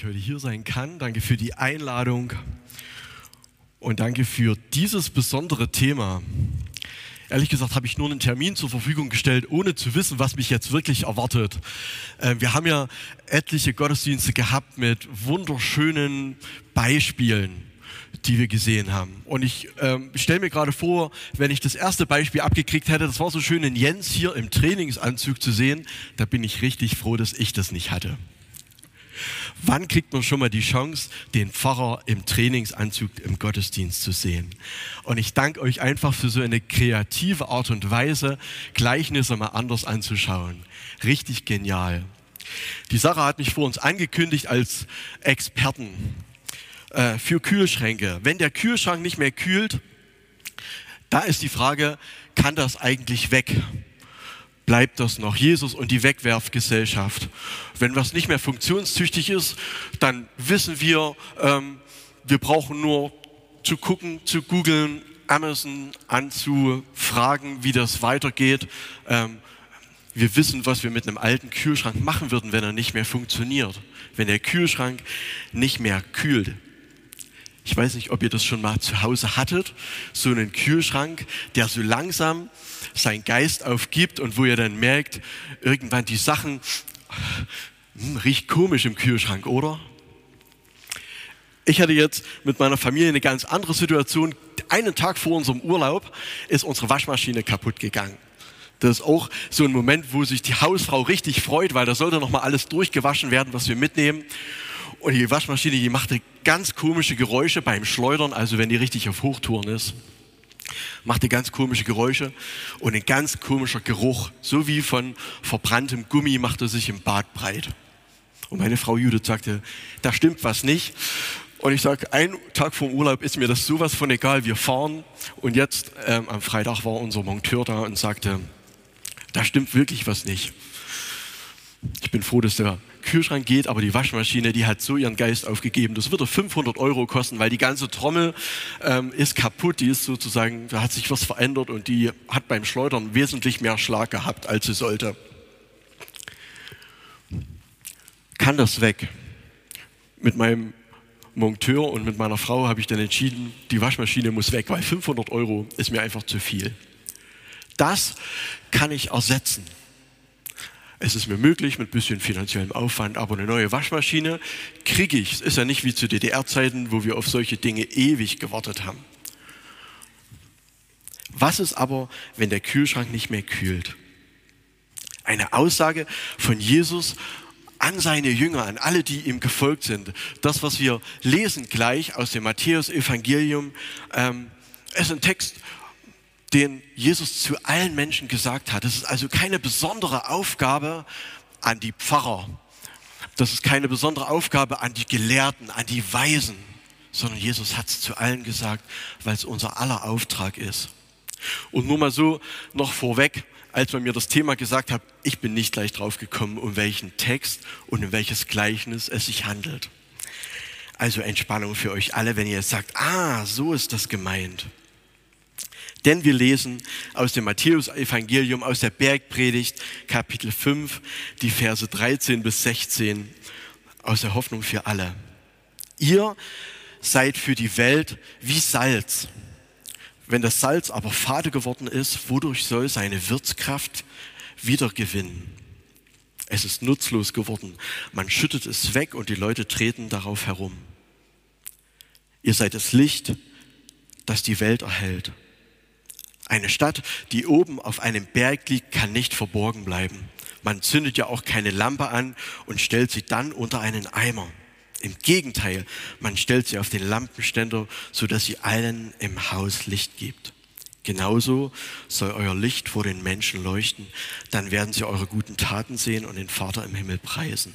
ich heute hier sein kann. Danke für die Einladung und danke für dieses besondere Thema. Ehrlich gesagt habe ich nur einen Termin zur Verfügung gestellt, ohne zu wissen, was mich jetzt wirklich erwartet. Ähm, wir haben ja etliche Gottesdienste gehabt mit wunderschönen Beispielen, die wir gesehen haben. Und ich ähm, stelle mir gerade vor, wenn ich das erste Beispiel abgekriegt hätte, das war so schön, in Jens hier im Trainingsanzug zu sehen, da bin ich richtig froh, dass ich das nicht hatte. Wann kriegt man schon mal die Chance, den Pfarrer im Trainingsanzug im Gottesdienst zu sehen? Und ich danke euch einfach für so eine kreative Art und Weise, Gleichnisse mal anders anzuschauen. Richtig genial. Die Sache hat mich vor uns angekündigt als Experten äh, für Kühlschränke. Wenn der Kühlschrank nicht mehr kühlt, da ist die Frage, kann das eigentlich weg? Bleibt das noch. Jesus und die Wegwerfgesellschaft. Wenn was nicht mehr funktionstüchtig ist, dann wissen wir, ähm, wir brauchen nur zu gucken, zu googeln, Amazon anzufragen, wie das weitergeht. Ähm, wir wissen, was wir mit einem alten Kühlschrank machen würden, wenn er nicht mehr funktioniert. Wenn der Kühlschrank nicht mehr kühlt. Ich weiß nicht, ob ihr das schon mal zu Hause hattet. So einen Kühlschrank, der so langsam sein Geist aufgibt und wo ihr dann merkt, irgendwann die Sachen hm, riecht komisch im Kühlschrank, oder? Ich hatte jetzt mit meiner Familie eine ganz andere Situation. Einen Tag vor unserem Urlaub ist unsere Waschmaschine kaputt gegangen. Das ist auch so ein Moment, wo sich die Hausfrau richtig freut, weil da sollte noch mal alles durchgewaschen werden, was wir mitnehmen. Und die Waschmaschine, die machte ganz komische Geräusche beim Schleudern, also wenn die richtig auf Hochtouren ist machte ganz komische Geräusche und ein ganz komischer Geruch, so wie von verbranntem Gummi, machte sich im Bad breit. Und meine Frau Judith sagte, da stimmt was nicht. Und ich sage, ein Tag vor dem Urlaub ist mir das sowas von egal, wir fahren. Und jetzt ähm, am Freitag war unser Monteur da und sagte, da stimmt wirklich was nicht. Ich bin froh, dass der Kühlschrank geht, aber die Waschmaschine, die hat so ihren Geist aufgegeben. Das wird 500 Euro kosten, weil die ganze Trommel ähm, ist kaputt. Die ist sozusagen, da hat sich was verändert und die hat beim Schleudern wesentlich mehr Schlag gehabt, als sie sollte. Kann das weg? Mit meinem Monteur und mit meiner Frau habe ich dann entschieden, die Waschmaschine muss weg, weil 500 Euro ist mir einfach zu viel. Das kann ich ersetzen. Es ist mir möglich mit ein bisschen finanziellem Aufwand, aber eine neue Waschmaschine kriege ich. Es ist ja nicht wie zu DDR-Zeiten, wo wir auf solche Dinge ewig gewartet haben. Was ist aber, wenn der Kühlschrank nicht mehr kühlt? Eine Aussage von Jesus an seine Jünger, an alle, die ihm gefolgt sind. Das, was wir lesen gleich aus dem Matthäus-Evangelium, ähm, ist ein Text, den Jesus zu allen Menschen gesagt hat. Das ist also keine besondere Aufgabe an die Pfarrer. Das ist keine besondere Aufgabe an die Gelehrten, an die Weisen, sondern Jesus hat es zu allen gesagt, weil es unser aller Auftrag ist. Und nur mal so noch vorweg, als man mir das Thema gesagt hat, ich bin nicht gleich drauf gekommen, um welchen Text und um welches Gleichnis es sich handelt. Also Entspannung für euch alle, wenn ihr jetzt sagt, ah, so ist das gemeint. Denn wir lesen aus dem Matthäus-Evangelium, aus der Bergpredigt, Kapitel 5, die Verse 13 bis 16, aus der Hoffnung für alle. Ihr seid für die Welt wie Salz. Wenn das Salz aber fade geworden ist, wodurch soll seine Wirtskraft wiedergewinnen? Es ist nutzlos geworden. Man schüttet es weg und die Leute treten darauf herum. Ihr seid das Licht, das die Welt erhält. Eine Stadt, die oben auf einem Berg liegt, kann nicht verborgen bleiben. Man zündet ja auch keine Lampe an und stellt sie dann unter einen Eimer. Im Gegenteil, man stellt sie auf den Lampenständer, sodass sie allen im Haus Licht gibt. Genauso soll euer Licht vor den Menschen leuchten, dann werden sie eure guten Taten sehen und den Vater im Himmel preisen.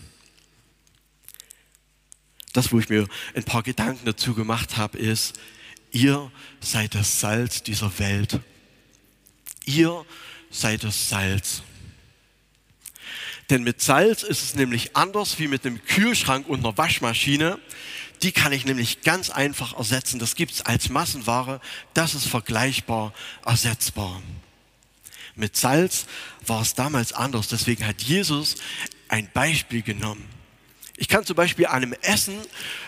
Das, wo ich mir ein paar Gedanken dazu gemacht habe, ist, ihr seid das Salz dieser Welt Ihr seid das Salz. Denn mit Salz ist es nämlich anders wie mit einem Kühlschrank und einer Waschmaschine. Die kann ich nämlich ganz einfach ersetzen. Das gibt es als Massenware. Das ist vergleichbar ersetzbar. Mit Salz war es damals anders. Deswegen hat Jesus ein Beispiel genommen. Ich kann zum Beispiel an einem Essen,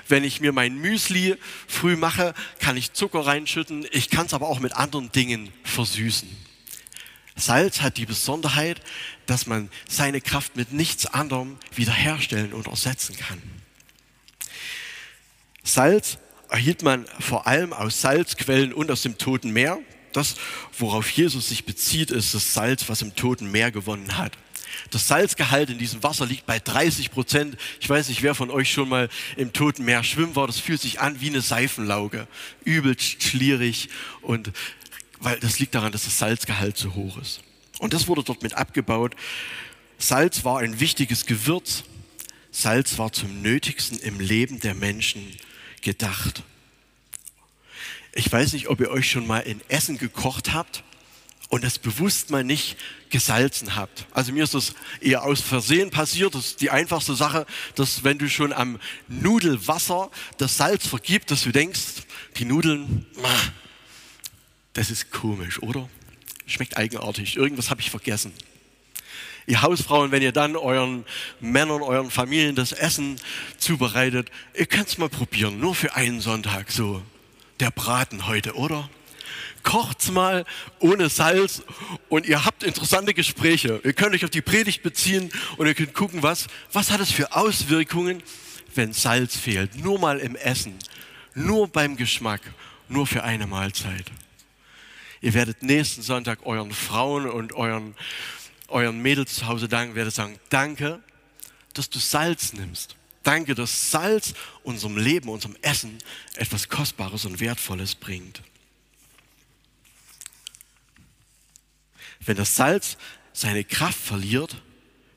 wenn ich mir mein Müsli früh mache, kann ich Zucker reinschütten. Ich kann es aber auch mit anderen Dingen versüßen. Salz hat die Besonderheit, dass man seine Kraft mit nichts anderem wiederherstellen und ersetzen kann. Salz erhielt man vor allem aus Salzquellen und aus dem Toten Meer. Das, worauf Jesus sich bezieht, ist das Salz, was im Toten Meer gewonnen hat. Das Salzgehalt in diesem Wasser liegt bei 30 Prozent. Ich weiß nicht, wer von euch schon mal im Toten Meer schwimmen war. Das fühlt sich an wie eine Seifenlauge. Übelst schlierig und weil das liegt daran, dass das Salzgehalt so hoch ist. Und das wurde dort mit abgebaut. Salz war ein wichtiges Gewürz. Salz war zum Nötigsten im Leben der Menschen gedacht. Ich weiß nicht, ob ihr euch schon mal in Essen gekocht habt und es bewusst mal nicht gesalzen habt. Also mir ist das eher aus Versehen passiert. Das ist die einfachste Sache, dass wenn du schon am Nudelwasser das Salz vergibst, dass du denkst, die Nudeln, das ist komisch, oder? Schmeckt eigenartig. Irgendwas habe ich vergessen. Ihr Hausfrauen, wenn ihr dann euren Männern, euren Familien das Essen zubereitet, ihr könnt es mal probieren, nur für einen Sonntag so. Der Braten heute, oder? kocht's mal ohne Salz und ihr habt interessante Gespräche. Ihr könnt euch auf die Predigt beziehen und ihr könnt gucken, was, was hat es für Auswirkungen, wenn Salz fehlt. Nur mal im Essen, nur beim Geschmack, nur für eine Mahlzeit. Ihr werdet nächsten Sonntag euren Frauen und euren, euren Mädels zu Hause danken, werdet sagen, danke, dass du Salz nimmst. Danke, dass Salz unserem Leben, unserem Essen etwas Kostbares und Wertvolles bringt. Wenn das Salz seine Kraft verliert,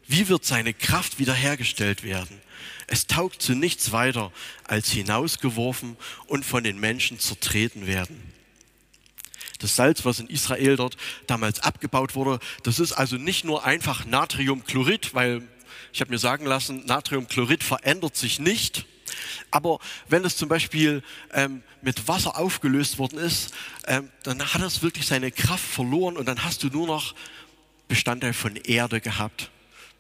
wie wird seine Kraft wiederhergestellt werden? Es taugt zu nichts weiter, als hinausgeworfen und von den Menschen zertreten werden. Das Salz, was in Israel dort damals abgebaut wurde, das ist also nicht nur einfach Natriumchlorid, weil ich habe mir sagen lassen, Natriumchlorid verändert sich nicht. Aber wenn es zum Beispiel ähm, mit Wasser aufgelöst worden ist, ähm, dann hat es wirklich seine Kraft verloren und dann hast du nur noch Bestandteil von Erde gehabt,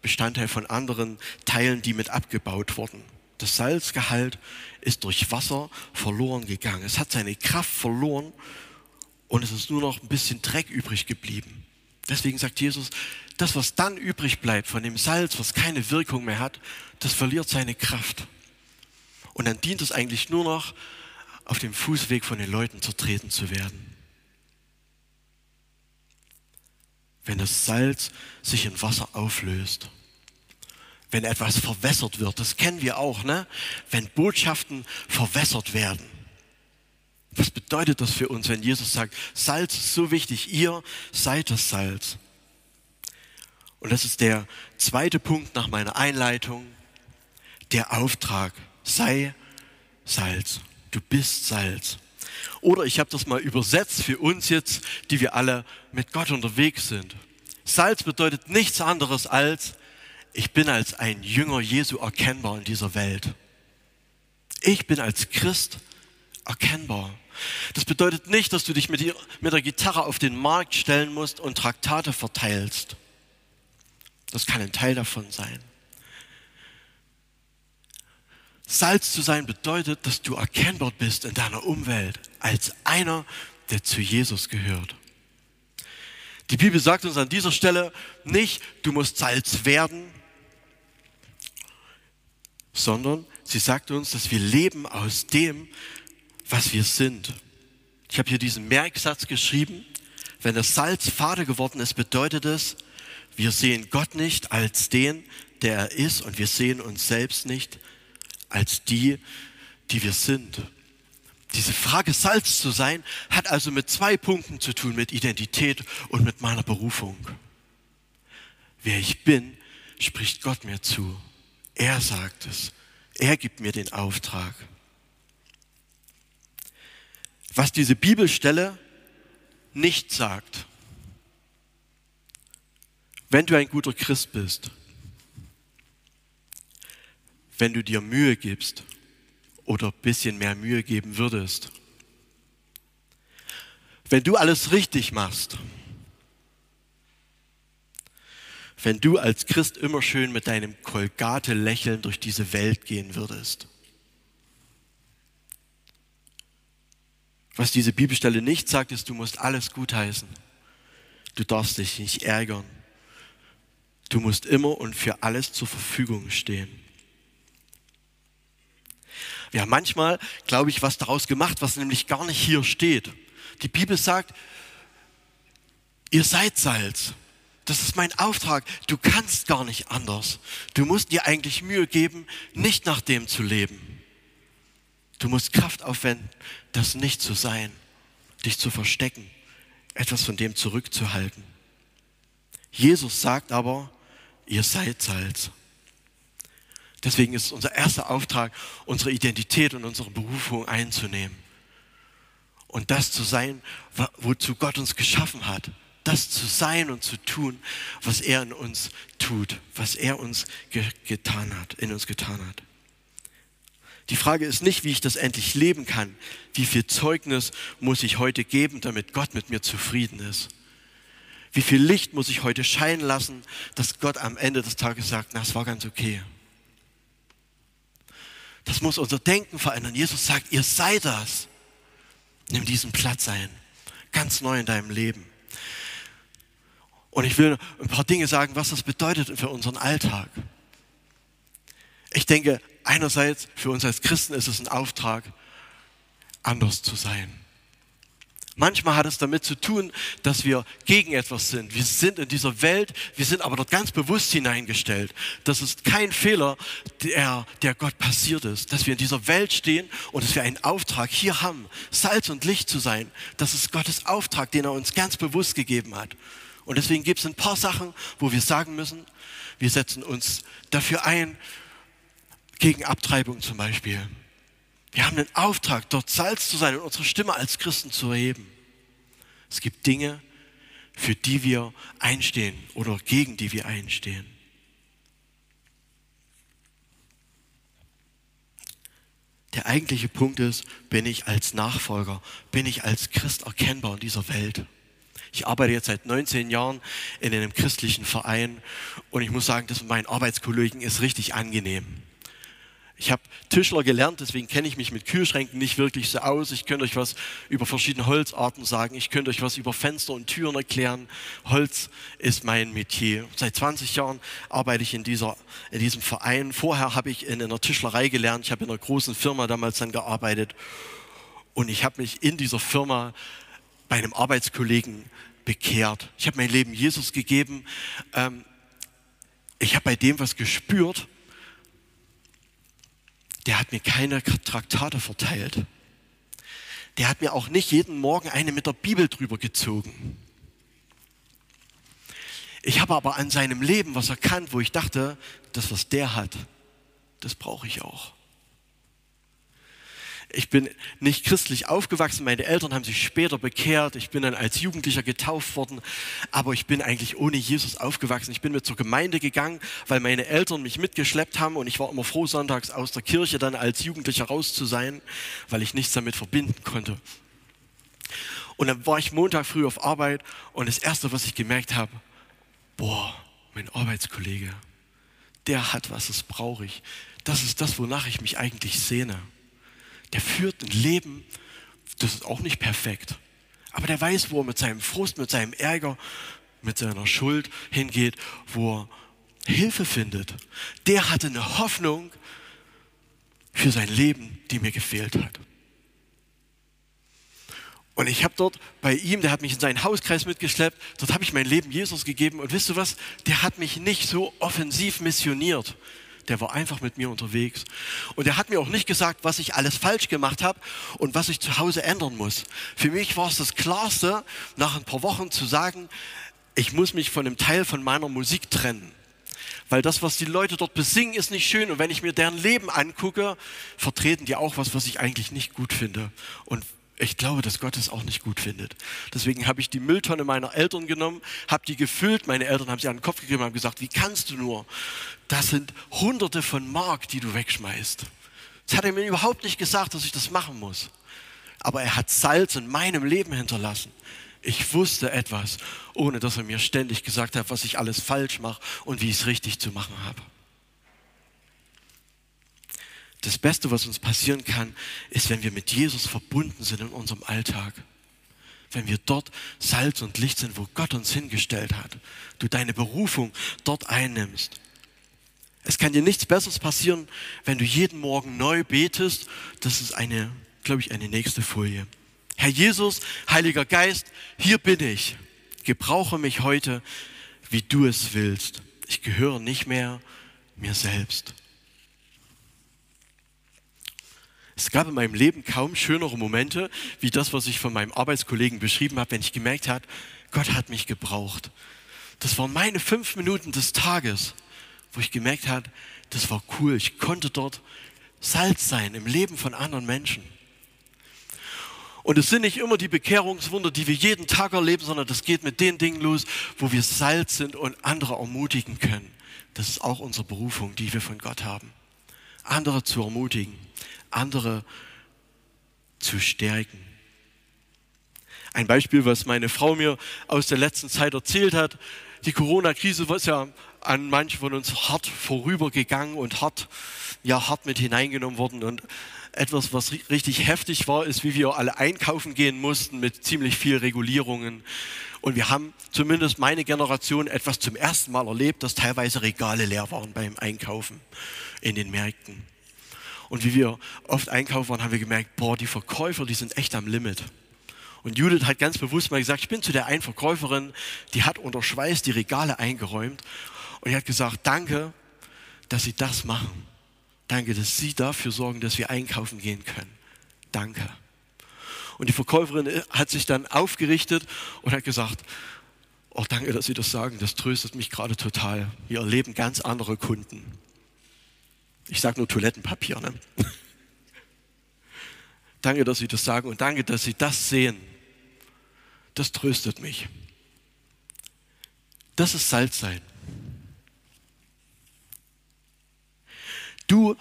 Bestandteil von anderen Teilen, die mit abgebaut wurden. Das Salzgehalt ist durch Wasser verloren gegangen. Es hat seine Kraft verloren und es ist nur noch ein bisschen Dreck übrig geblieben. Deswegen sagt Jesus, das, was dann übrig bleibt von dem Salz, was keine Wirkung mehr hat, das verliert seine Kraft. Und dann dient es eigentlich nur noch, auf dem Fußweg von den Leuten zertreten zu werden. Wenn das Salz sich in Wasser auflöst, wenn etwas verwässert wird, das kennen wir auch, ne? wenn Botschaften verwässert werden. Was bedeutet das für uns, wenn Jesus sagt, Salz ist so wichtig, ihr seid das Salz. Und das ist der zweite Punkt nach meiner Einleitung, der Auftrag, sei Salz. Du bist Salz. Oder ich habe das mal übersetzt für uns jetzt, die wir alle mit Gott unterwegs sind. Salz bedeutet nichts anderes als, ich bin als ein Jünger Jesu erkennbar in dieser Welt. Ich bin als Christ erkennbar. Das bedeutet nicht, dass du dich mit, der Gitarre auf den Markt stellen musst und Traktate verteilst. Das kann ein Teil davon sein. Salz zu sein bedeutet, dass du erkennbar bist in deiner Umwelt als einer, der zu Jesus gehört. Die Bibel sagt uns an dieser Stelle nicht, du musst Salz werden, sondern sie sagt uns, dass wir leben aus dem, was wir sind. Ich habe hier diesen Merksatz geschrieben. Wenn das Salz fade geworden ist, bedeutet es, wir sehen Gott nicht als den, der er ist und wir sehen uns selbst nicht als die, die wir sind. Diese Frage, Salz zu sein, hat also mit zwei Punkten zu tun, mit Identität und mit meiner Berufung. Wer ich bin, spricht Gott mir zu. Er sagt es. Er gibt mir den Auftrag. Was diese Bibelstelle nicht sagt, wenn du ein guter Christ bist, wenn du dir Mühe gibst oder ein bisschen mehr Mühe geben würdest, wenn du alles richtig machst, wenn du als Christ immer schön mit deinem Kolgate-Lächeln durch diese Welt gehen würdest. Was diese Bibelstelle nicht sagt, ist, du musst alles gutheißen. Du darfst dich nicht ärgern. Du musst immer und für alles zur Verfügung stehen. Wir haben manchmal, glaube ich, was daraus gemacht, was nämlich gar nicht hier steht. Die Bibel sagt, ihr seid Salz. Das ist mein Auftrag. Du kannst gar nicht anders. Du musst dir eigentlich Mühe geben, nicht nach dem zu leben. Du musst Kraft aufwenden, das nicht zu sein, dich zu verstecken, etwas von dem zurückzuhalten. Jesus sagt aber, ihr seid Salz. Deswegen ist unser erster Auftrag, unsere Identität und unsere Berufung einzunehmen. Und das zu sein, wozu Gott uns geschaffen hat. Das zu sein und zu tun, was er in uns tut, was er uns ge getan hat, in uns getan hat. Die Frage ist nicht, wie ich das endlich leben kann. Wie viel Zeugnis muss ich heute geben, damit Gott mit mir zufrieden ist? Wie viel Licht muss ich heute scheinen lassen, dass Gott am Ende des Tages sagt, na, es war ganz okay. Das muss unser Denken verändern. Jesus sagt, ihr seid das. Nimm diesen Platz ein. Ganz neu in deinem Leben. Und ich will ein paar Dinge sagen, was das bedeutet für unseren Alltag. Ich denke, einerseits für uns als Christen ist es ein Auftrag, anders zu sein. Manchmal hat es damit zu tun, dass wir gegen etwas sind. Wir sind in dieser Welt, wir sind aber dort ganz bewusst hineingestellt. Das ist kein Fehler, der, der Gott passiert ist. Dass wir in dieser Welt stehen und dass wir einen Auftrag hier haben, Salz und Licht zu sein. Das ist Gottes Auftrag, den er uns ganz bewusst gegeben hat. Und deswegen gibt es ein paar Sachen, wo wir sagen müssen, wir setzen uns dafür ein, gegen Abtreibung zum Beispiel. Wir haben den Auftrag, dort Salz zu sein und unsere Stimme als Christen zu erheben. Es gibt Dinge, für die wir einstehen oder gegen die wir einstehen. Der eigentliche Punkt ist, bin ich als Nachfolger, bin ich als Christ erkennbar in dieser Welt? Ich arbeite jetzt seit 19 Jahren in einem christlichen Verein und ich muss sagen, das mit meinen Arbeitskollegen ist richtig angenehm. Ich habe Tischler gelernt, deswegen kenne ich mich mit Kühlschränken nicht wirklich so aus. Ich könnte euch was über verschiedene Holzarten sagen. Ich könnte euch was über Fenster und Türen erklären. Holz ist mein Metier. Seit 20 Jahren arbeite ich in, dieser, in diesem Verein. Vorher habe ich in einer Tischlerei gelernt. Ich habe in einer großen Firma damals dann gearbeitet. Und ich habe mich in dieser Firma bei einem Arbeitskollegen bekehrt. Ich habe mein Leben Jesus gegeben. Ähm, ich habe bei dem was gespürt der hat mir keine Traktate verteilt. Der hat mir auch nicht jeden Morgen eine mit der Bibel drüber gezogen. Ich habe aber an seinem Leben was erkannt, wo ich dachte, das, was der hat, das brauche ich auch. Ich bin nicht christlich aufgewachsen, meine Eltern haben sich später bekehrt, ich bin dann als Jugendlicher getauft worden, aber ich bin eigentlich ohne Jesus aufgewachsen. Ich bin mit zur Gemeinde gegangen, weil meine Eltern mich mitgeschleppt haben und ich war immer froh, sonntags aus der Kirche dann als Jugendlicher raus zu sein, weil ich nichts damit verbinden konnte. Und dann war ich Montag früh auf Arbeit und das Erste, was ich gemerkt habe, boah, mein Arbeitskollege, der hat was, das brauche ich. Das ist das, wonach ich mich eigentlich sehne der führt ein Leben, das ist auch nicht perfekt. Aber der weiß, wo er mit seinem Frust, mit seinem Ärger, mit seiner Schuld hingeht, wo er Hilfe findet. Der hatte eine Hoffnung für sein Leben, die mir gefehlt hat. Und ich habe dort bei ihm, der hat mich in seinen Hauskreis mitgeschleppt, dort habe ich mein Leben Jesus gegeben. Und wisst du was? Der hat mich nicht so offensiv missioniert der war einfach mit mir unterwegs. Und er hat mir auch nicht gesagt, was ich alles falsch gemacht habe und was ich zu Hause ändern muss. Für mich war es das Klarste, nach ein paar Wochen zu sagen, ich muss mich von einem Teil von meiner Musik trennen. Weil das, was die Leute dort besingen, ist nicht schön. Und wenn ich mir deren Leben angucke, vertreten die auch was, was ich eigentlich nicht gut finde. Und ich glaube, dass Gott es auch nicht gut findet. Deswegen habe ich die Mülltonne meiner Eltern genommen, habe die gefüllt. Meine Eltern haben sie an den Kopf gegeben und haben gesagt, wie kannst du nur? Das sind hunderte von Mark, die du wegschmeißt. Das hat er mir überhaupt nicht gesagt, dass ich das machen muss. Aber er hat Salz in meinem Leben hinterlassen. Ich wusste etwas, ohne dass er mir ständig gesagt hat, was ich alles falsch mache und wie ich es richtig zu machen habe. Das Beste, was uns passieren kann, ist, wenn wir mit Jesus verbunden sind in unserem Alltag. Wenn wir dort Salz und Licht sind, wo Gott uns hingestellt hat. Du deine Berufung dort einnimmst. Es kann dir nichts Besseres passieren, wenn du jeden Morgen neu betest. Das ist eine, glaube ich, eine nächste Folie. Herr Jesus, Heiliger Geist, hier bin ich. Gebrauche mich heute, wie du es willst. Ich gehöre nicht mehr mir selbst. Es gab in meinem Leben kaum schönere Momente, wie das, was ich von meinem Arbeitskollegen beschrieben habe, wenn ich gemerkt habe, Gott hat mich gebraucht. Das waren meine fünf Minuten des Tages, wo ich gemerkt habe, das war cool. Ich konnte dort Salz sein im Leben von anderen Menschen. Und es sind nicht immer die Bekehrungswunder, die wir jeden Tag erleben, sondern das geht mit den Dingen los, wo wir Salz sind und andere ermutigen können. Das ist auch unsere Berufung, die wir von Gott haben. Andere zu ermutigen, andere zu stärken. Ein Beispiel, was meine Frau mir aus der letzten Zeit erzählt hat. Die Corona-Krise war ja an manchen von uns hart vorübergegangen und hart, ja, hart mit hineingenommen worden. Und etwas, was richtig heftig war, ist, wie wir alle einkaufen gehen mussten mit ziemlich viel Regulierungen. Und wir haben zumindest meine Generation etwas zum ersten Mal erlebt, dass teilweise Regale leer waren beim Einkaufen in den Märkten. Und wie wir oft einkaufen waren, haben wir gemerkt, boah, die Verkäufer, die sind echt am Limit. Und Judith hat ganz bewusst mal gesagt, ich bin zu der einen Verkäuferin, die hat unter Schweiß die Regale eingeräumt. Und die hat gesagt, danke, dass Sie das machen. Danke, dass Sie dafür sorgen, dass wir einkaufen gehen können. Danke. Und die Verkäuferin hat sich dann aufgerichtet und hat gesagt, oh danke, dass Sie das sagen, das tröstet mich gerade total. Wir erleben ganz andere Kunden. Ich sage nur Toilettenpapier. Ne? danke, dass Sie das sagen und danke, dass Sie das sehen. Das tröstet mich. Das ist Salz sein. Du,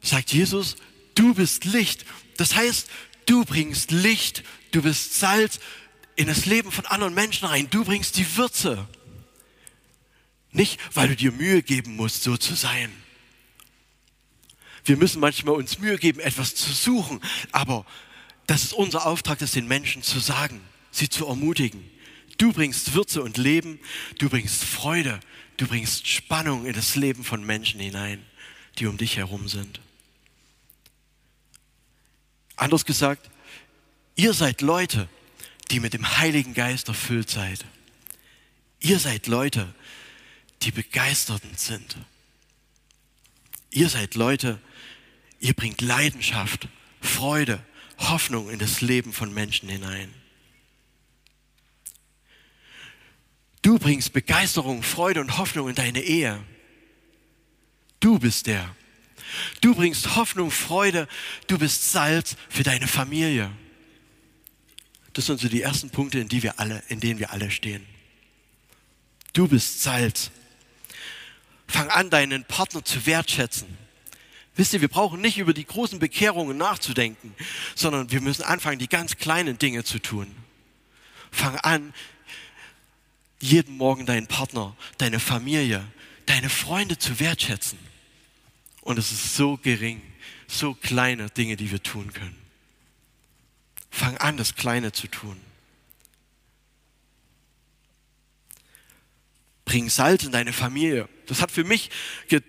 sagt Jesus, du bist Licht. Das heißt, du bringst Licht, du bist Salz in das Leben von anderen Menschen rein. Du bringst die Würze. Nicht, weil du dir Mühe geben musst, so zu sein. Wir müssen manchmal uns Mühe geben, etwas zu suchen, aber das ist unser Auftrag, das den Menschen zu sagen, sie zu ermutigen. Du bringst Würze und Leben, du bringst Freude, du bringst Spannung in das Leben von Menschen hinein die um dich herum sind. Anders gesagt, ihr seid Leute, die mit dem Heiligen Geist erfüllt seid. Ihr seid Leute, die begeisternd sind. Ihr seid Leute, ihr bringt Leidenschaft, Freude, Hoffnung in das Leben von Menschen hinein. Du bringst Begeisterung, Freude und Hoffnung in deine Ehe. Du bist der. Du bringst Hoffnung, Freude, du bist Salz für deine Familie. Das sind so die ersten Punkte, in, die wir alle, in denen wir alle stehen. Du bist Salz. Fang an, deinen Partner zu wertschätzen. Wisst ihr, wir brauchen nicht über die großen Bekehrungen nachzudenken, sondern wir müssen anfangen, die ganz kleinen Dinge zu tun. Fang an, jeden Morgen deinen Partner, deine Familie, deine Freunde zu wertschätzen. Und es ist so gering, so kleine Dinge, die wir tun können. Fang an, das Kleine zu tun. Bring Salz in deine Familie. Das hat für mich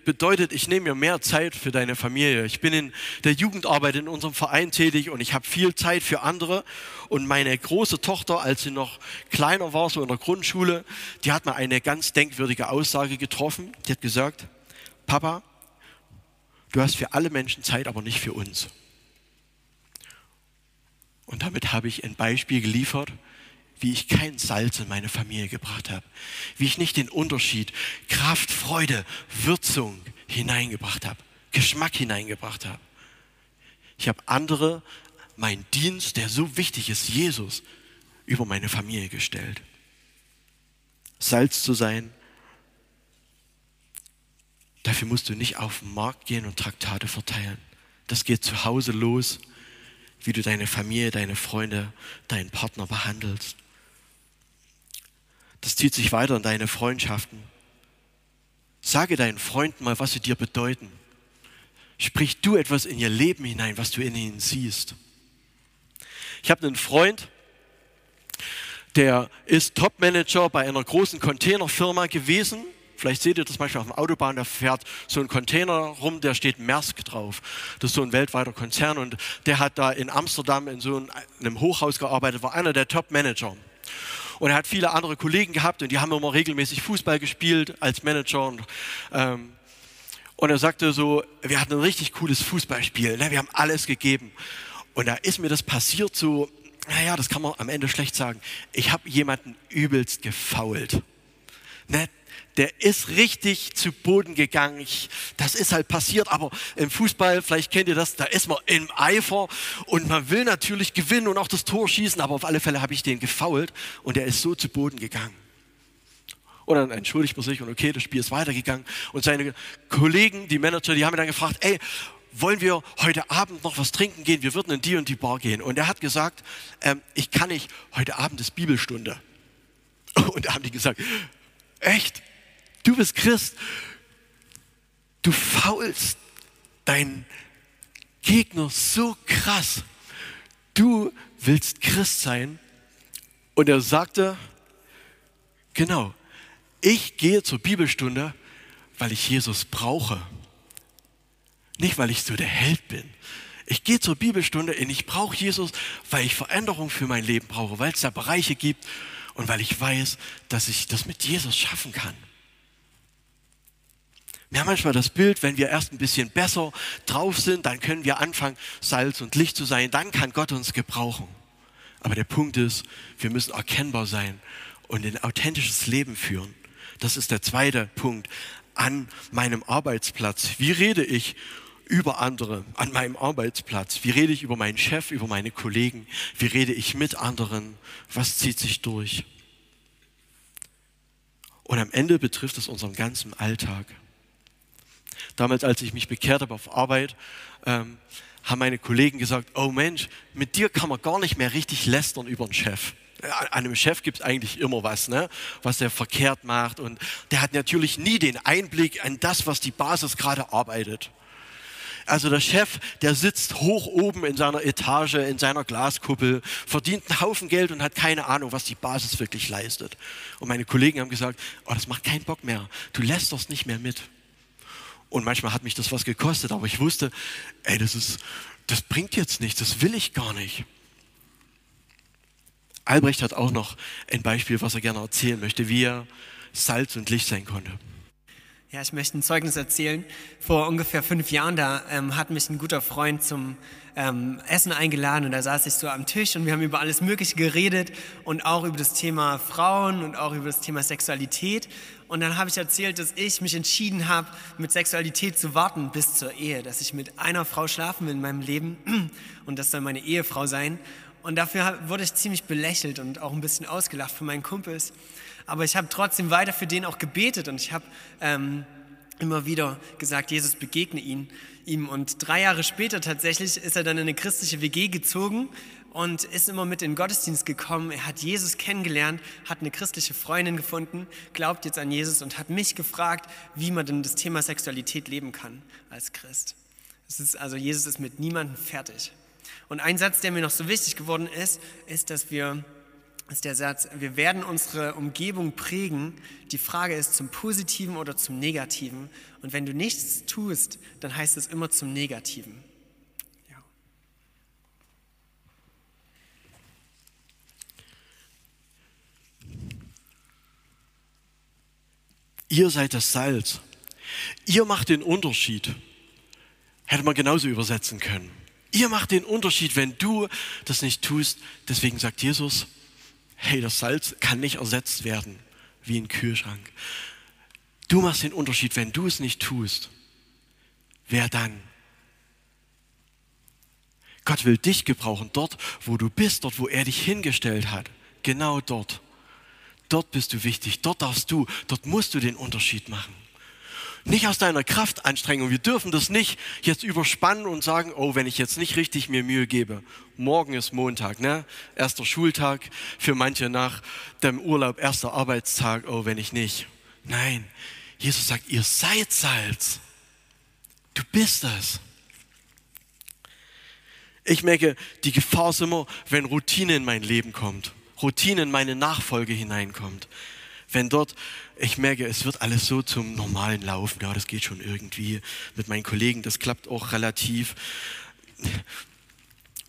bedeutet, ich nehme mir mehr Zeit für deine Familie. Ich bin in der Jugendarbeit in unserem Verein tätig und ich habe viel Zeit für andere. Und meine große Tochter, als sie noch kleiner war, so in der Grundschule, die hat mal eine ganz denkwürdige Aussage getroffen. Die hat gesagt, Papa, du hast für alle Menschen Zeit, aber nicht für uns. Und damit habe ich ein Beispiel geliefert, wie ich kein Salz in meine Familie gebracht habe, wie ich nicht den Unterschied Kraft, Freude, Würzung hineingebracht habe, Geschmack hineingebracht habe. Ich habe andere, mein Dienst, der so wichtig ist, Jesus, über meine Familie gestellt. Salz zu sein Dafür musst du nicht auf den Markt gehen und Traktate verteilen. Das geht zu Hause los, wie du deine Familie, deine Freunde, deinen Partner behandelst. Das zieht sich weiter in deine Freundschaften. Sage deinen Freunden mal, was sie dir bedeuten. Sprich du etwas in ihr Leben hinein, was du in ihnen siehst. Ich habe einen Freund, der ist Topmanager bei einer großen Containerfirma gewesen. Vielleicht seht ihr das manchmal auf der Autobahn, da fährt so ein Container rum, der steht Maersk drauf. Das ist so ein weltweiter Konzern und der hat da in Amsterdam in so einem Hochhaus gearbeitet, war einer der Top-Manager. Und er hat viele andere Kollegen gehabt und die haben immer regelmäßig Fußball gespielt als Manager. Und, ähm, und er sagte so, wir hatten ein richtig cooles Fußballspiel, ne? wir haben alles gegeben. Und da ist mir das passiert so, naja, das kann man am Ende schlecht sagen. Ich habe jemanden übelst gefault. Ne? Der ist richtig zu Boden gegangen. Ich, das ist halt passiert, aber im Fußball, vielleicht kennt ihr das, da ist man im Eifer und man will natürlich gewinnen und auch das Tor schießen, aber auf alle Fälle habe ich den gefault und der ist so zu Boden gegangen. Und dann entschuldigt man sich und okay, das Spiel ist weitergegangen. Und seine Kollegen, die Manager, die haben dann gefragt, ey, wollen wir heute Abend noch was trinken gehen? Wir würden in die und die Bar gehen. Und er hat gesagt, ähm, ich kann nicht, heute Abend ist Bibelstunde. Und da haben die gesagt, echt? Du bist Christ. Du faulst deinen Gegner so krass. Du willst Christ sein. Und er sagte, genau, ich gehe zur Bibelstunde, weil ich Jesus brauche. Nicht, weil ich so der Held bin. Ich gehe zur Bibelstunde und ich brauche Jesus, weil ich Veränderung für mein Leben brauche, weil es da Bereiche gibt und weil ich weiß, dass ich das mit Jesus schaffen kann. Wir haben manchmal das Bild, wenn wir erst ein bisschen besser drauf sind, dann können wir anfangen, Salz und Licht zu sein, dann kann Gott uns gebrauchen. Aber der Punkt ist, wir müssen erkennbar sein und ein authentisches Leben führen. Das ist der zweite Punkt an meinem Arbeitsplatz. Wie rede ich über andere an meinem Arbeitsplatz? Wie rede ich über meinen Chef, über meine Kollegen? Wie rede ich mit anderen? Was zieht sich durch? Und am Ende betrifft es unseren ganzen Alltag. Damals, als ich mich bekehrt habe auf Arbeit, ähm, haben meine Kollegen gesagt, oh Mensch, mit dir kann man gar nicht mehr richtig lästern über den Chef. An einem Chef gibt es eigentlich immer was, ne? was der verkehrt macht. Und der hat natürlich nie den Einblick in das, was die Basis gerade arbeitet. Also der Chef, der sitzt hoch oben in seiner Etage, in seiner Glaskuppel, verdient einen Haufen Geld und hat keine Ahnung, was die Basis wirklich leistet. Und meine Kollegen haben gesagt, oh, das macht keinen Bock mehr. Du lässt das nicht mehr mit. Und manchmal hat mich das was gekostet, aber ich wusste, ey, das ist, das bringt jetzt nichts, das will ich gar nicht. Albrecht hat auch noch ein Beispiel, was er gerne erzählen möchte, wie er Salz und Licht sein konnte. Ja, ich möchte ein Zeugnis erzählen. Vor ungefähr fünf Jahren, da ähm, hat mich ein guter Freund zum ähm, Essen eingeladen und da saß ich so am Tisch und wir haben über alles Mögliche geredet und auch über das Thema Frauen und auch über das Thema Sexualität. Und dann habe ich erzählt, dass ich mich entschieden habe, mit Sexualität zu warten bis zur Ehe, dass ich mit einer Frau schlafen will in meinem Leben und das soll meine Ehefrau sein. Und dafür wurde ich ziemlich belächelt und auch ein bisschen ausgelacht von meinen Kumpels aber ich habe trotzdem weiter für den auch gebetet und ich habe ähm, immer wieder gesagt, Jesus begegne ihn, ihm. Und drei Jahre später tatsächlich ist er dann in eine christliche WG gezogen und ist immer mit in den Gottesdienst gekommen. Er hat Jesus kennengelernt, hat eine christliche Freundin gefunden, glaubt jetzt an Jesus und hat mich gefragt, wie man denn das Thema Sexualität leben kann als Christ. Es ist also Jesus ist mit niemandem fertig. Und ein Satz, der mir noch so wichtig geworden ist, ist, dass wir ist der Satz, wir werden unsere Umgebung prägen. Die Frage ist zum Positiven oder zum Negativen. Und wenn du nichts tust, dann heißt es immer zum Negativen. Ja. Ihr seid das Salz. Ihr macht den Unterschied. Hätte man genauso übersetzen können. Ihr macht den Unterschied, wenn du das nicht tust. Deswegen sagt Jesus, hey, das Salz kann nicht ersetzt werden wie ein Kühlschrank. Du machst den Unterschied, wenn du es nicht tust. Wer dann? Gott will dich gebrauchen, dort, wo du bist, dort, wo er dich hingestellt hat. Genau dort. Dort bist du wichtig, dort darfst du, dort musst du den Unterschied machen. Nicht aus deiner Kraftanstrengung. Wir dürfen das nicht jetzt überspannen und sagen, oh, wenn ich jetzt nicht richtig mir Mühe gebe. Morgen ist Montag, ne? Erster Schultag, für manche nach dem Urlaub erster Arbeitstag, oh, wenn ich nicht. Nein, Jesus sagt, ihr seid Salz. Du bist das. Ich merke, die Gefahr ist immer, wenn Routine in mein Leben kommt, Routine in meine Nachfolge hineinkommt. Wenn dort, ich merke, es wird alles so zum normalen Laufen, ja, das geht schon irgendwie mit meinen Kollegen, das klappt auch relativ.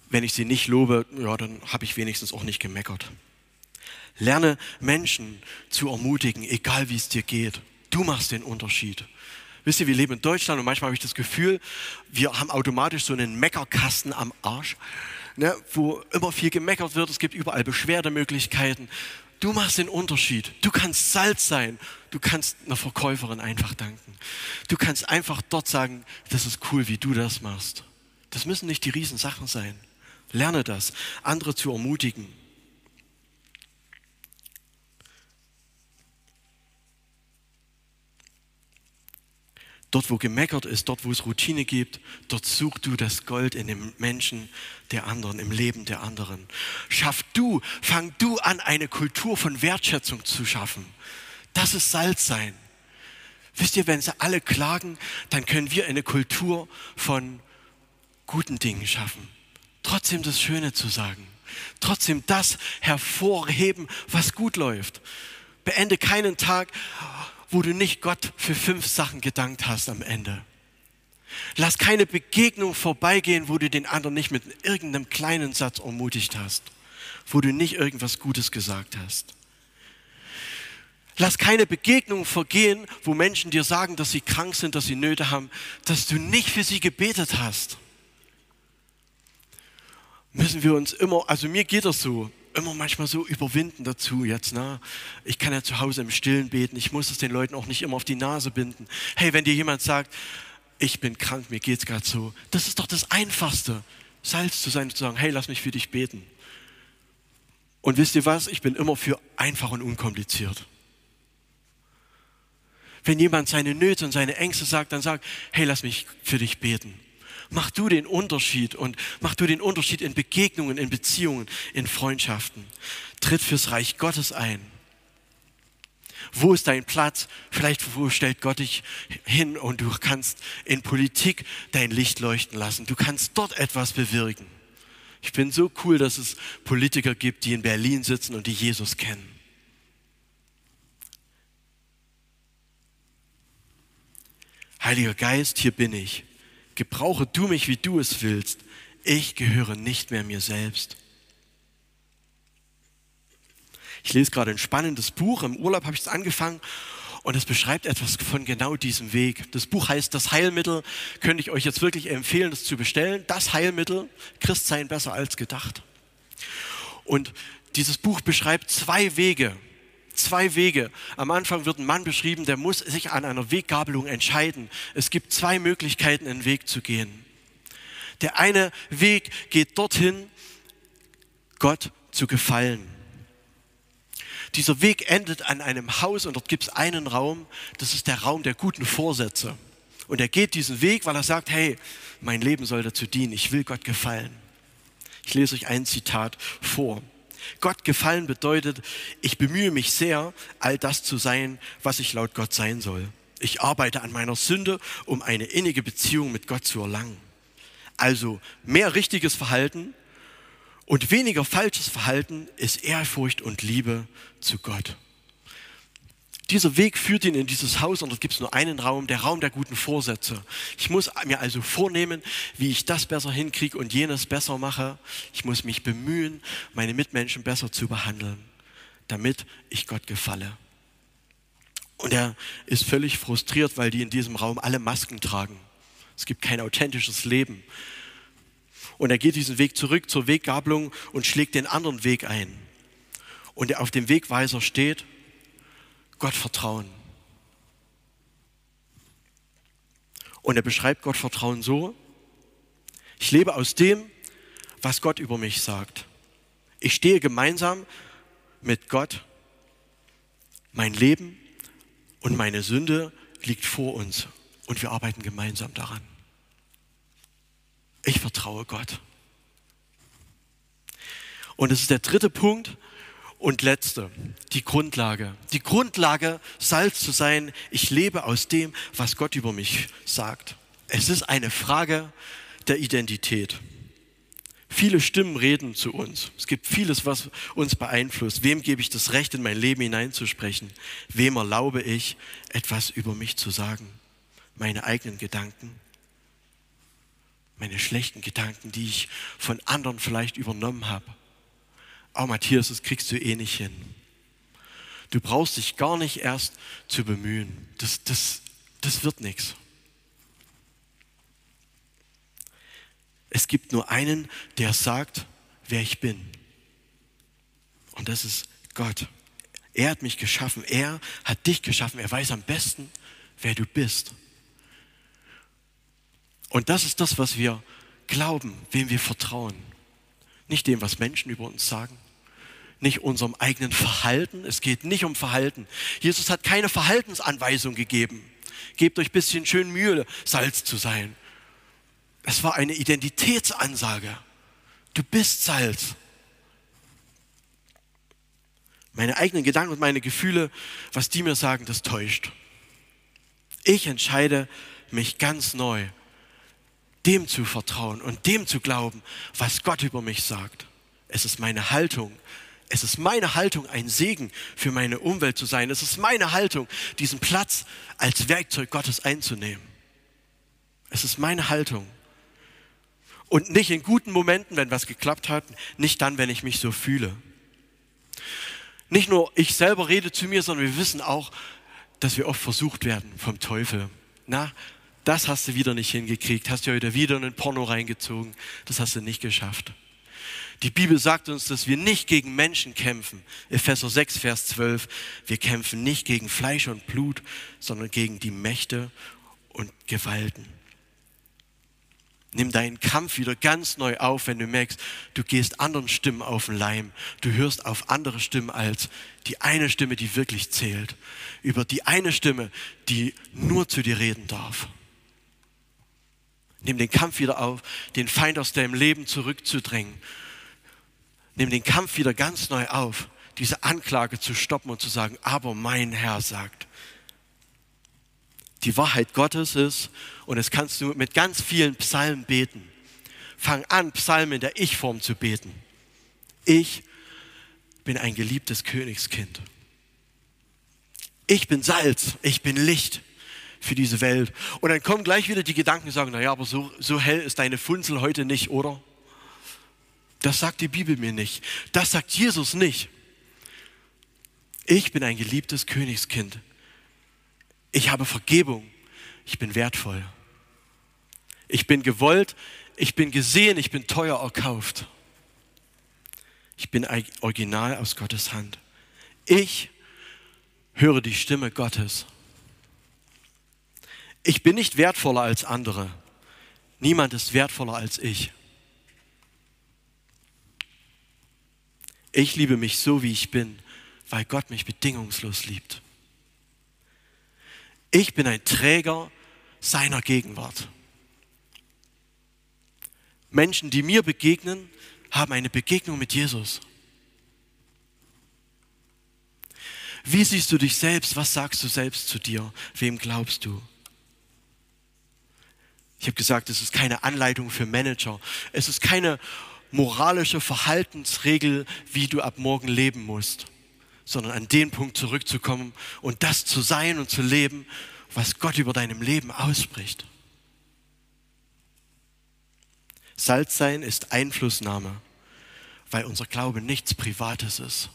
Wenn ich sie nicht lobe, ja, dann habe ich wenigstens auch nicht gemeckert. Lerne Menschen zu ermutigen, egal wie es dir geht. Du machst den Unterschied. Wisst ihr, wir leben in Deutschland und manchmal habe ich das Gefühl, wir haben automatisch so einen Meckerkasten am Arsch, ne, wo immer viel gemeckert wird. Es gibt überall Beschwerdemöglichkeiten. Du machst den Unterschied. Du kannst Salz sein. Du kannst einer Verkäuferin einfach danken. Du kannst einfach dort sagen, das ist cool, wie du das machst. Das müssen nicht die Riesensachen sein. Lerne das, andere zu ermutigen. Dort, wo gemeckert ist, dort, wo es Routine gibt, dort such du das Gold in dem Menschen der anderen, im Leben der anderen. Schaff du, fang du an, eine Kultur von Wertschätzung zu schaffen. Das ist Salz sein. Wisst ihr, wenn sie alle klagen, dann können wir eine Kultur von guten Dingen schaffen. Trotzdem das Schöne zu sagen. Trotzdem das hervorheben, was gut läuft. Beende keinen Tag, wo du nicht Gott für fünf Sachen gedankt hast am Ende. Lass keine Begegnung vorbeigehen, wo du den anderen nicht mit irgendeinem kleinen Satz ermutigt hast, wo du nicht irgendwas Gutes gesagt hast. Lass keine Begegnung vergehen, wo Menschen dir sagen, dass sie krank sind, dass sie Nöte haben, dass du nicht für sie gebetet hast. Müssen wir uns immer, also mir geht das so, immer manchmal so überwinden dazu jetzt. Ne? Ich kann ja zu Hause im Stillen beten. Ich muss es den Leuten auch nicht immer auf die Nase binden. Hey, wenn dir jemand sagt, ich bin krank, mir geht's gerade so, das ist doch das Einfachste, Salz zu sein, zu sagen, hey, lass mich für dich beten. Und wisst ihr was? Ich bin immer für einfach und unkompliziert. Wenn jemand seine Nöte und seine Ängste sagt, dann sag, hey, lass mich für dich beten. Mach du den Unterschied und mach du den Unterschied in Begegnungen, in Beziehungen, in Freundschaften. Tritt fürs Reich Gottes ein. Wo ist dein Platz? Vielleicht wo stellt Gott dich hin und du kannst in Politik dein Licht leuchten lassen. Du kannst dort etwas bewirken. Ich bin so cool, dass es Politiker gibt, die in Berlin sitzen und die Jesus kennen. Heiliger Geist, hier bin ich gebrauche du mich, wie du es willst. Ich gehöre nicht mehr mir selbst. Ich lese gerade ein spannendes Buch. Im Urlaub habe ich es angefangen und es beschreibt etwas von genau diesem Weg. Das Buch heißt Das Heilmittel. Könnte ich euch jetzt wirklich empfehlen, das zu bestellen. Das Heilmittel, Christsein besser als gedacht. Und dieses Buch beschreibt zwei Wege, zwei Wege. Am Anfang wird ein Mann beschrieben, der muss sich an einer Weggabelung entscheiden. Es gibt zwei Möglichkeiten, einen Weg zu gehen. Der eine Weg geht dorthin, Gott zu gefallen. Dieser Weg endet an einem Haus und dort gibt es einen Raum, das ist der Raum der guten Vorsätze. Und er geht diesen Weg, weil er sagt, hey, mein Leben soll dazu dienen, ich will Gott gefallen. Ich lese euch ein Zitat vor. Gott gefallen bedeutet, ich bemühe mich sehr, all das zu sein, was ich laut Gott sein soll. Ich arbeite an meiner Sünde, um eine innige Beziehung mit Gott zu erlangen. Also mehr richtiges Verhalten und weniger falsches Verhalten ist Ehrfurcht und Liebe zu Gott. Dieser Weg führt ihn in dieses Haus und dort gibt es nur einen Raum, der Raum der guten Vorsätze. Ich muss mir also vornehmen, wie ich das besser hinkriege und jenes besser mache. Ich muss mich bemühen, meine Mitmenschen besser zu behandeln, damit ich Gott gefalle. Und er ist völlig frustriert, weil die in diesem Raum alle Masken tragen. Es gibt kein authentisches Leben. Und er geht diesen Weg zurück zur Weggabelung und schlägt den anderen Weg ein. Und er auf dem Wegweiser steht Gott vertrauen. Und er beschreibt Gott vertrauen so, ich lebe aus dem, was Gott über mich sagt. Ich stehe gemeinsam mit Gott mein Leben und meine Sünde liegt vor uns und wir arbeiten gemeinsam daran. Ich vertraue Gott. Und es ist der dritte Punkt und letzte, die Grundlage. Die Grundlage, Salz zu sein, ich lebe aus dem, was Gott über mich sagt. Es ist eine Frage der Identität. Viele Stimmen reden zu uns. Es gibt vieles, was uns beeinflusst. Wem gebe ich das Recht, in mein Leben hineinzusprechen? Wem erlaube ich, etwas über mich zu sagen? Meine eigenen Gedanken? Meine schlechten Gedanken, die ich von anderen vielleicht übernommen habe? Oh Matthias, das kriegst du eh nicht hin. Du brauchst dich gar nicht erst zu bemühen. Das, das, das wird nichts. Es gibt nur einen, der sagt, wer ich bin. Und das ist Gott. Er hat mich geschaffen. Er hat dich geschaffen. Er weiß am besten, wer du bist. Und das ist das, was wir glauben, wem wir vertrauen. Nicht dem, was Menschen über uns sagen, nicht unserem eigenen Verhalten. Es geht nicht um Verhalten. Jesus hat keine Verhaltensanweisung gegeben. Gebt euch ein bisschen schön Mühe, Salz zu sein. Es war eine Identitätsansage. Du bist Salz. Meine eigenen Gedanken und meine Gefühle, was die mir sagen, das täuscht. Ich entscheide mich ganz neu, dem zu vertrauen und dem zu glauben, was Gott über mich sagt. Es ist meine Haltung. Es ist meine Haltung, ein Segen für meine Umwelt zu sein. Es ist meine Haltung, diesen Platz als Werkzeug Gottes einzunehmen. Es ist meine Haltung. Und nicht in guten Momenten, wenn was geklappt hat, nicht dann, wenn ich mich so fühle. Nicht nur ich selber rede zu mir, sondern wir wissen auch, dass wir oft versucht werden vom Teufel. Na, das hast du wieder nicht hingekriegt, hast du heute wieder in ein Porno reingezogen, das hast du nicht geschafft. Die Bibel sagt uns, dass wir nicht gegen Menschen kämpfen. Epheser 6, Vers 12. Wir kämpfen nicht gegen Fleisch und Blut, sondern gegen die Mächte und Gewalten. Nimm deinen Kampf wieder ganz neu auf, wenn du merkst, du gehst anderen Stimmen auf den Leim. Du hörst auf andere Stimmen als die eine Stimme, die wirklich zählt. Über die eine Stimme, die nur zu dir reden darf. Nimm den Kampf wieder auf, den Feind aus deinem Leben zurückzudrängen. Nimm den Kampf wieder ganz neu auf, diese Anklage zu stoppen und zu sagen, aber mein Herr sagt, die Wahrheit Gottes ist, und das kannst du mit ganz vielen Psalmen beten. Fang an, Psalmen in der Ich-Form zu beten. Ich bin ein geliebtes Königskind. Ich bin Salz, ich bin Licht für diese Welt. Und dann kommen gleich wieder die Gedanken und sagen, naja, aber so, so hell ist deine Funzel heute nicht, oder? Das sagt die Bibel mir nicht. Das sagt Jesus nicht. Ich bin ein geliebtes Königskind. Ich habe Vergebung. Ich bin wertvoll. Ich bin gewollt. Ich bin gesehen. Ich bin teuer erkauft. Ich bin original aus Gottes Hand. Ich höre die Stimme Gottes. Ich bin nicht wertvoller als andere. Niemand ist wertvoller als ich. Ich liebe mich so, wie ich bin, weil Gott mich bedingungslos liebt. Ich bin ein Träger seiner Gegenwart. Menschen, die mir begegnen, haben eine Begegnung mit Jesus. Wie siehst du dich selbst? Was sagst du selbst zu dir? Wem glaubst du? Ich habe gesagt, es ist keine Anleitung für Manager. Es ist keine moralische Verhaltensregel, wie du ab morgen leben musst sondern an den Punkt zurückzukommen und das zu sein und zu leben, was Gott über deinem Leben ausspricht. Salz sein ist Einflussnahme, weil unser Glaube nichts Privates ist.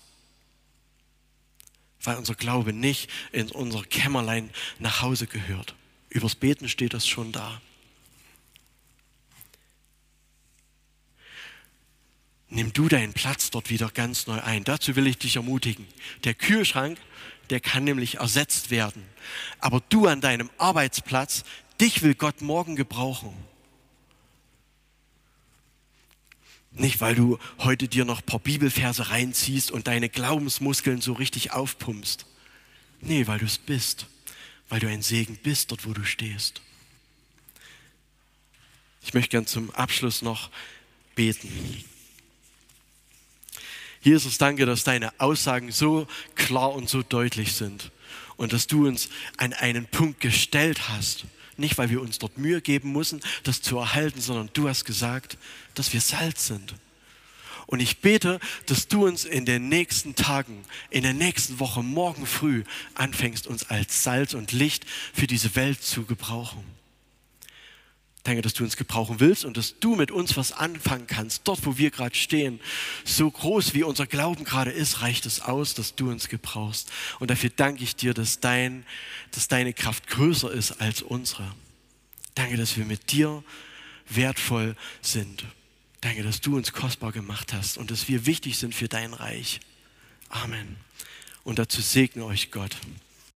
Weil unser Glaube nicht in unser Kämmerlein nach Hause gehört. Übers Beten steht das schon da. Nimm du deinen Platz dort wieder ganz neu ein. Dazu will ich dich ermutigen. Der Kühlschrank, der kann nämlich ersetzt werden. Aber du an deinem Arbeitsplatz, dich will Gott morgen gebrauchen. Nicht, weil du heute dir noch ein paar Bibelverse reinziehst und deine Glaubensmuskeln so richtig aufpumpst. Nee, weil du es bist. weil du ein Segen bist dort, wo du stehst. Ich möchte gern zum Abschluss noch beten. Jesus, danke, dass deine Aussagen so klar und so deutlich sind und dass du uns an einen Punkt gestellt hast. Nicht, weil wir uns dort Mühe geben müssen, das zu erhalten, sondern du hast gesagt, dass wir Salz sind. Und ich bete, dass du uns in den nächsten Tagen, in der nächsten Woche, morgen früh anfängst, uns als Salz und Licht für diese Welt zu gebrauchen. Danke, dass du uns gebrauchen willst und dass du mit uns was anfangen kannst. Dort, wo wir gerade stehen, so groß wie unser Glauben gerade ist, reicht es aus, dass du uns gebrauchst. Und dafür danke ich dir, dass, dein, dass deine Kraft größer ist als unsere. Danke, dass wir mit dir wertvoll sind. Danke, dass du uns kostbar gemacht hast und dass wir wichtig sind für dein Reich. Amen. Und dazu segne euch Gott.